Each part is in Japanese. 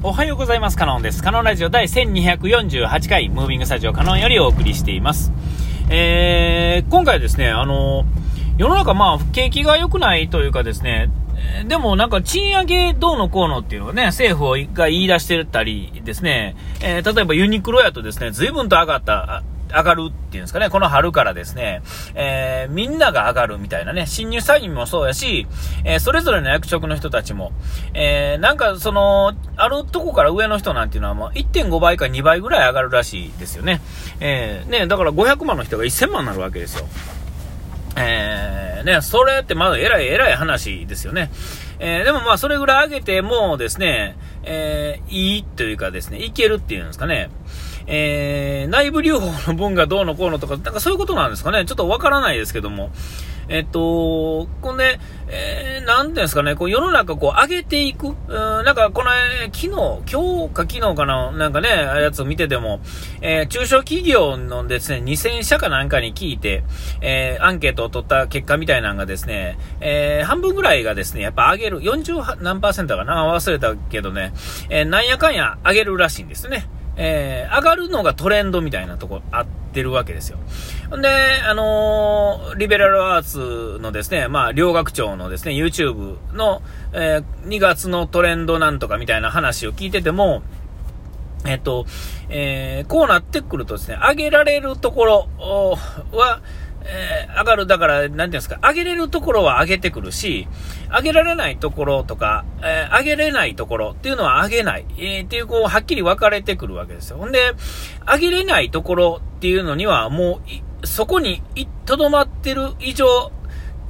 おはようございます。カノンです。カノンラジオ第1248回、ムービングスタジオカノンよりお送りしています。えー、今回ですね、あの、世の中まあ、景気が良くないというかですね、でもなんか賃上げどうのこうのっていうのをね、政府が言い出してたりですね、えー、例えばユニクロやとですね、随分と上がった、上がるっていうんですかね、この春からですね、えー、みんなが上がるみたいなね、新入社員もそうやし、えー、それぞれの役職の人たちも、えー、なんかその、あるとこから上の人なんていうのはもう1.5倍か2倍ぐらい上がるらしいですよね。えー、ね、だから500万の人が1000万になるわけですよ。えー、ね、それってまだ偉い偉い話ですよね。えー、でもまあそれぐらい上げてもですね、えー、いいというかですね、いけるっていうんですかね。えー、内部留保の分がどうのこうのとか、なんかそういうことなんですかね。ちょっとわからないですけども。えっと、こんで、えー、なんていうんですかね、こう世の中こう上げていく。うん、なんかこの、昨日、今日か昨日かな、なんかね、やつを見てても、えー、中小企業のですね、2000社かなんかに聞いて、えー、アンケートを取った結果みたいなのがですね、えー、半分ぐらいがですね、やっぱ上げる、40何パーセントかな、忘れたけどね、えー、なんやかんや上げるらしいんですね。えー、上がるのがトレンドみたいなとこあってるわけですよ。で、あのー、リベラルアーツのですね、まあ、両学長のですね、YouTube の、えー、2月のトレンドなんとかみたいな話を聞いてても、えっと、えー、こうなってくるとですね、上げられるところは、えー、上がる、だから、なんていうんですか、上げれるところは上げてくるし、上げられないところとか、えー、上げれないところっていうのは上げない、えー、っていう、こう、はっきり分かれてくるわけですよ。ほんで、上げれないところっていうのには、もう、そこに、とどまってる以上、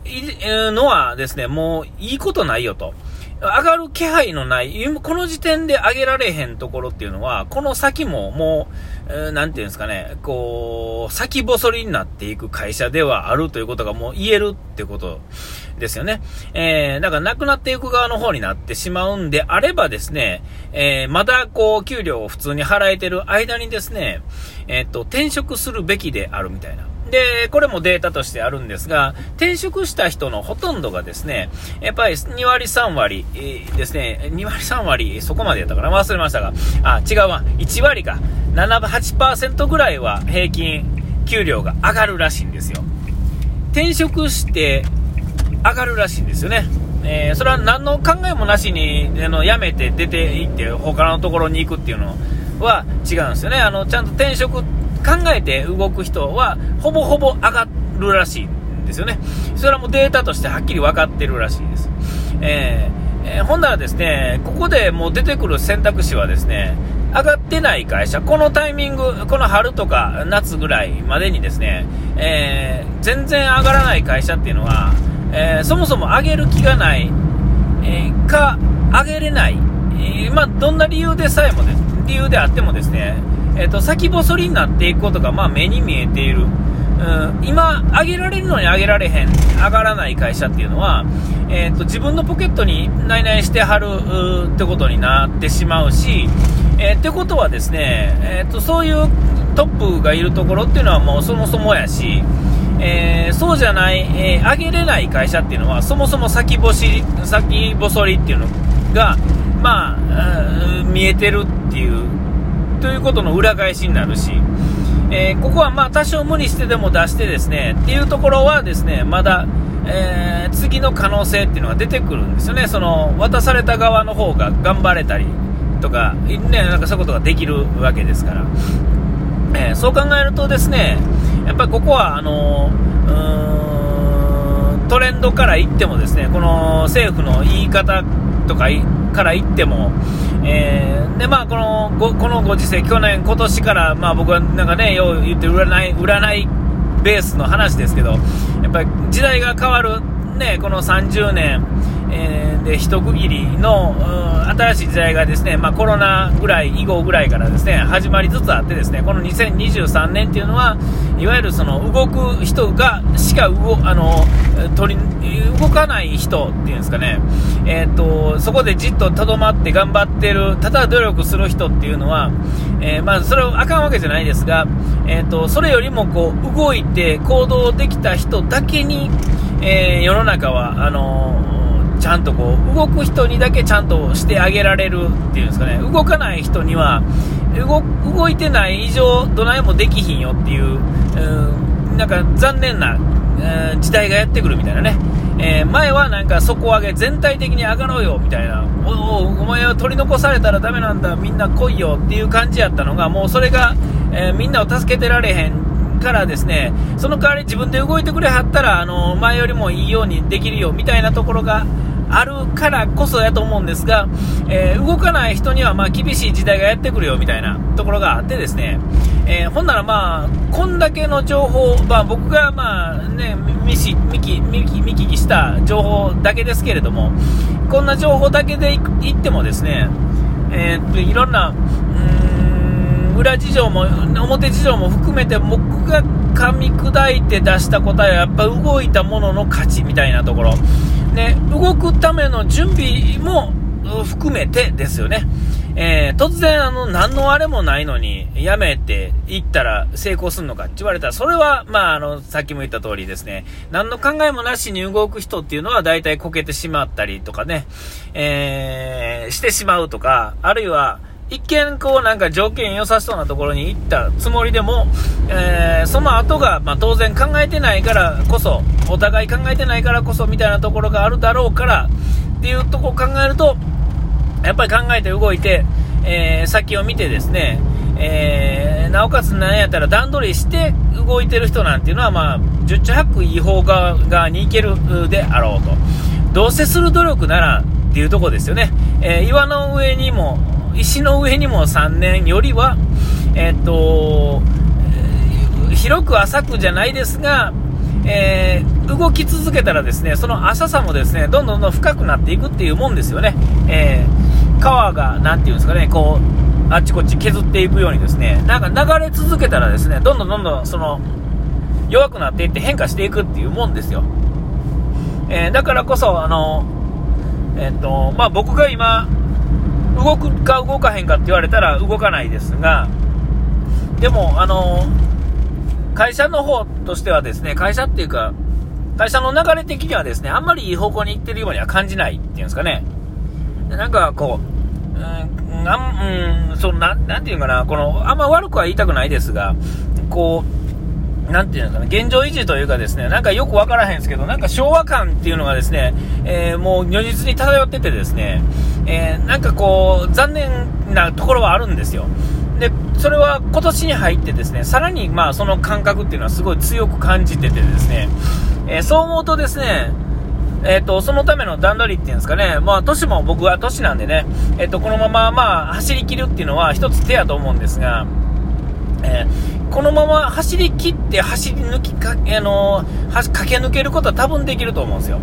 いのはですね、もう、いいことないよと。上がる気配のない、この時点で上げられへんところっていうのは、この先ももう、なんていうんですかね、こう、先細りになっていく会社ではあるということがもう言えるってことですよね。えー、だからなくなっていく側の方になってしまうんであればですね、えー、まだこう、給料を普通に払えてる間にですね、えっ、と、転職するべきであるみたいな。で、これもデータとしてあるんですが、転職した人のほとんどがですね、やっぱり2割3割、ですね、2割3割、そこまでやったかな？忘れましたが、あ、違うわ、1割か、7、8%ぐらいは平均給料が上がるらしいんですよ。転職して上がるらしいんですよね。えー、それは何の考えもなしにあの辞めて出て行って他のところに行くっていうのは違うんですよね。あの、ちゃんと転職考えて動く人は、ほぼほぼ上がるらしいんですよね。それはもうデータとしてはっきり分かってるらしいです。えー、えー、ほんならですね、ここでもう出てくる選択肢はですね、上がってない会社、このタイミング、この春とか夏ぐらいまでにですね、えー、全然上がらない会社っていうのは、えー、そもそも上げる気がない、えー、か、上げれない、えまあ、どんな理由でさえもです、理由であってもですね、えっ、と、先細りになっていくことが、まあ、目に見えている。うん、今、上げられるのに上げられへん、上がらない会社っていうのは、えっ、と、自分のポケットに内々してはるってことになってしまうし、えー、ってことはですね、えっ、と、そういうトップがいるところっていうのはもうそもそもやし、えー、そうじゃない、えー、上げれない会社っていうのは、そもそも先細り、先細りっていうのが、まあ、見えてるっていうということの裏返しになるし、えー、ここはまあ多少無理してでも出してですねっていうところはですねまだ、えー、次の可能性っていうのが出てくるんですよね、その渡された側の方が頑張れたりとか、ね、なんかそういうことができるわけですから、えー、そう考えるとですねやっぱりここはあのトレンドから言ってもですねこの政府の言い方とかから言っても、えー、で、まあ、このご、このご時世、去年、今年から、まあ、僕はなんかね、よう言ってる占い、占いベースの話ですけど、やっぱり時代が変わる、ね、この30年、えー、で一区切りの、新しい時代がですね、まあ、コロナぐらい以後ぐらいからですね始まりつつあってですねこの2023年っていうのはいわゆるその動く人がしか動あの取り動かない人っていうんですかね、えーと、そこでじっととどまって頑張ってるただ努力する人っていうのは、えー、まあ、それはあかんわけじゃないですが、えーと、それよりもこう動いて行動できた人だけに、えー、世の中はあのちゃんとこう、動く人にだけちゃんとしてあげられるっていうんですかね、動かない人には、動いてない以上、どないもできひんよっていう、うん、なんか残念な、えー、時代がやってくるみたいなね。えー、前はなんか底上げ全体的に上がろうよみたいなおおお前は取り残されたらダメなんだみんな来いよっていう感じやったのがもうそれが、えー、みんなを助けてられへんからですねその代わり自分で動いてくれはったらあの前よりもいいようにできるよみたいなところがあるからこそやと思うんですが、えー、動かない人にはま厳しい時代がやってくるよみたいなところがあってですね、えー、ほんならまあ、こんだけの情報、まあ、僕がまあね、見し見聞見見聞きした情報だけですけれども、こんな情報だけでいってもですね、えー、っといろんな、裏事情も表事情も含めて僕が噛み砕いて出した答えはやっぱ動いたものの価値みたいなところ。で、動くための準備も含めてですよね。えー、突然、あの、何のあれもないのに、やめていったら成功するのかって言われたら、それは、まあ、あの、さっきも言った通りですね、何の考えもなしに動く人っていうのは大体こけてしまったりとかね、えー、してしまうとか、あるいは、一見こうなんか条件良さそうなところに行ったつもりでも、えー、その後が、まあ、当然考えてないからこそ、お互い考えてないからこそみたいなところがあるだろうからっていうとこを考えると、やっぱり考えて動いて、えー、先を見てですね、えー、なおかつなんやったら段取りして動いてる人なんていうのは、まあ、十中八九いい方側に行けるであろうと。どうせする努力ならっていうとこですよね。え、岩の上にも石の上にも3年よりは、えー、っと、広く浅くじゃないですが、えー、動き続けたらですね、その浅さもですね、どんどんどん深くなっていくっていうもんですよね。えー、川が、なんていうんですかね、こう、あっちこっち削っていくようにですね、なんか流れ続けたらですね、どんどんどんどんその、弱くなっていって変化していくっていうもんですよ。えー、だからこそ、あの、えっと、まあ、僕が今、動くか動かへんかって言われたら動かないですが、でも、あの、会社の方としてはですね、会社っていうか、会社の流れ的にはですね、あんまりいい方向に行ってるようには感じないっていうんですかね。なんかこう、うん、あん、うん、そな、なんていうかな、この、あんま悪くは言いたくないですが、こう、なんていうのかな、現状維持というかですね、なんかよくわからへんですけど、なんか昭和感っていうのがですね、えー、もう如実に漂っててですね、えー、なんかこう、残念なところはあるんですよ。で、それは今年に入ってですね、さらにまあその感覚っていうのはすごい強く感じててですね、えー、そう思うとですね、えっ、と、そのための段取りっていうんですかね、まあ、年も僕は年なんでね、えっ、ー、と、このまま、まあ、走り切るっていうのは一つ手やと思うんですが、えー、このまま走り切って走り抜きか、あのー、駆け抜けることは多分できると思うんですよ。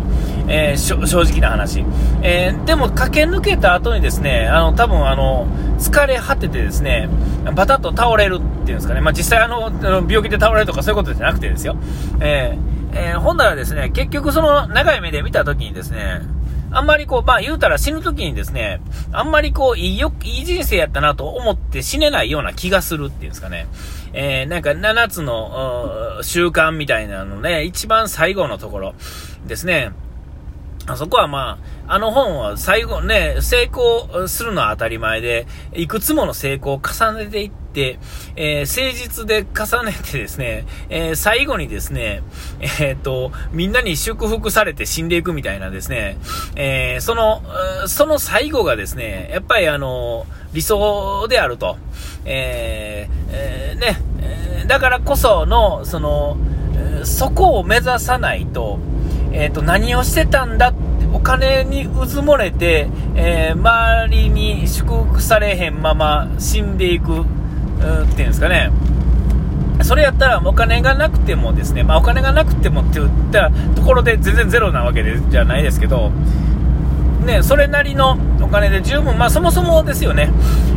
えー、正直な話。えでも駆け抜けた後にですね、あの、多分あの、疲れ果ててですね、バタッと倒れるっていうんですかね、まあ、実際あの、病気で倒れるとかそういうことじゃなくてですよ。ええー、ほんならですね、結局その長い目で見た時にですね、あんまりこう、まあ言うたら死ぬ時にですね、あんまりこう、いいよ、いい人生やったなと思って死ねないような気がするっていうんですかね。えー、なんか7つの習慣みたいなのね、一番最後のところですね。そこはまあ、あの本は最後ね、成功するのは当たり前で、いくつもの成功を重ねていって、えー、誠実で重ねてですね、えー、最後にですね、えー、っと、みんなに祝福されて死んでいくみたいなですね、えその、その最後がですね、やっぱりあの、理想であると。ええね、だからこその、その、そこを目指さないと、えっ、と、何をしてたんだってお金にうずもれて、えー、周りに祝福されへんまま死んでいく、うんっていうんですかね。それやったらお金がなくてもですね、まあ、お金がなくてもって言ったところで全然ゼロなわけでじゃないですけど、ね、それなりのお金で十分、まあそもそもですよね、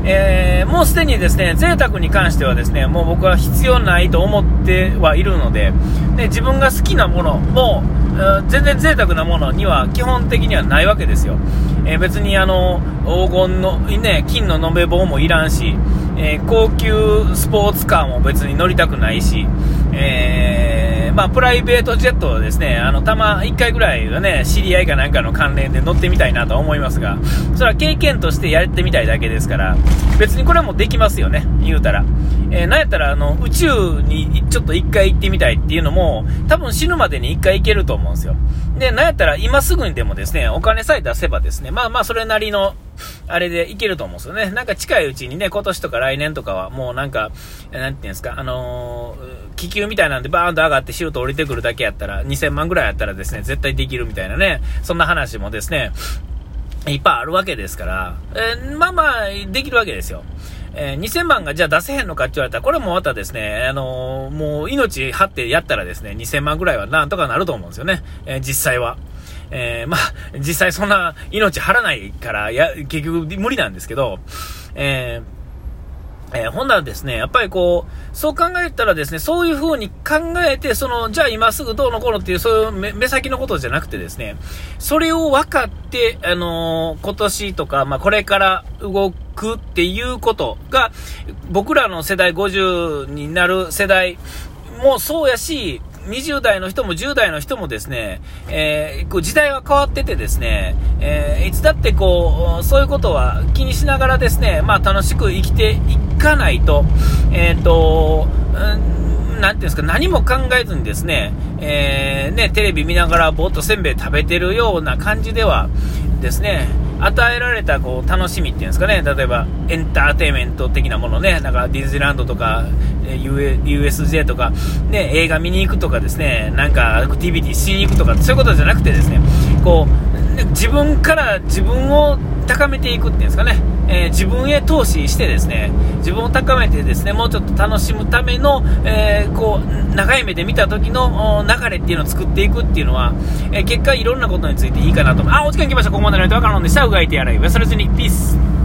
えー、もうすでにですね、贅沢に関してはですね、もう僕は必要ないと思ってはいるので、で自分が好きなものも、全然贅沢なものには基本的にはないわけですよ。えー、別にあの、黄金の、ね、金の延べ棒もいらんし、えー、高級スポーツカーも別に乗りたくないし、えーまあ、プライベートジェットをですね、あの、たま1回ぐらいはね、知り合いかなんかの関連で乗ってみたいなと思いますが、それは経験としてやってみたいだけですから、別にこれはもうできますよね、言うたら。えー、なんやったら、あの、宇宙にちょっと1回行ってみたいっていうのも、多分死ぬまでに1回行けると思うんですよ。で、なんやったら今すぐにでもですね、お金さえ出せばですね、まあまあそれなりの、あれでいけると思うんですよね。なんか近いうちにね、今年とか来年とかはもうなんか、なんていうんですか、あのー、気球みたいなんでバーンと上がってシュート降りてくるだけやったら、2000万ぐらいやったらですね、絶対できるみたいなね、そんな話もですね、いっぱいあるわけですから、えー、まあまあ、できるわけですよ。えー、2000万がじゃあ出せへんのかって言われたら、これもまたですね、あのー、もう命張ってやったらですね、2000万ぐらいはなんとかなると思うんですよね。えー、実際は。えまあ、実際そんな命張らないから、や、結局無理なんですけど、えーえー、ほんならですね、やっぱりこう、そう考えたらですね、そういう風に考えて、その、じゃあ今すぐどうのこうのっていう、そういう目先のことじゃなくてですね、それを分かって、あのー、今年とか、まあ、これから動くっていうことが、僕らの世代50になる世代もそうやし、20代の人も10代の人もですね、えー、時代は変わっててですね、えー、いつだってこう、そういうことは気にしながらですね、まあ楽しく生きていかないと、えっ、ー、と、うんなんていうんですか、何も考えずにですね、えー、ね、テレビ見ながらぼーっとせんべい食べてるような感じではですね、与えられたこう楽しみっていうんですかね、例えばエンターテインメント的なものね、なんかディズニーランドとか、USJ とか、ね、映画見に行くとかですね、なんかアクティビティしに行くとか、そういうことじゃなくてですね、こう、自分から自分を高めていくっていうんですかね、えー、自分へ投資してですね、自分を高めてですね、もうちょっと楽しむための、えー、こう、長い目で見た時の流れっていうのを作っていくっていうのは、えー、結果いろんなことについていいかなと。あ、お時間来ました。ここまでの人はカノンでした。うがいてやらい。忘れずに。ピース。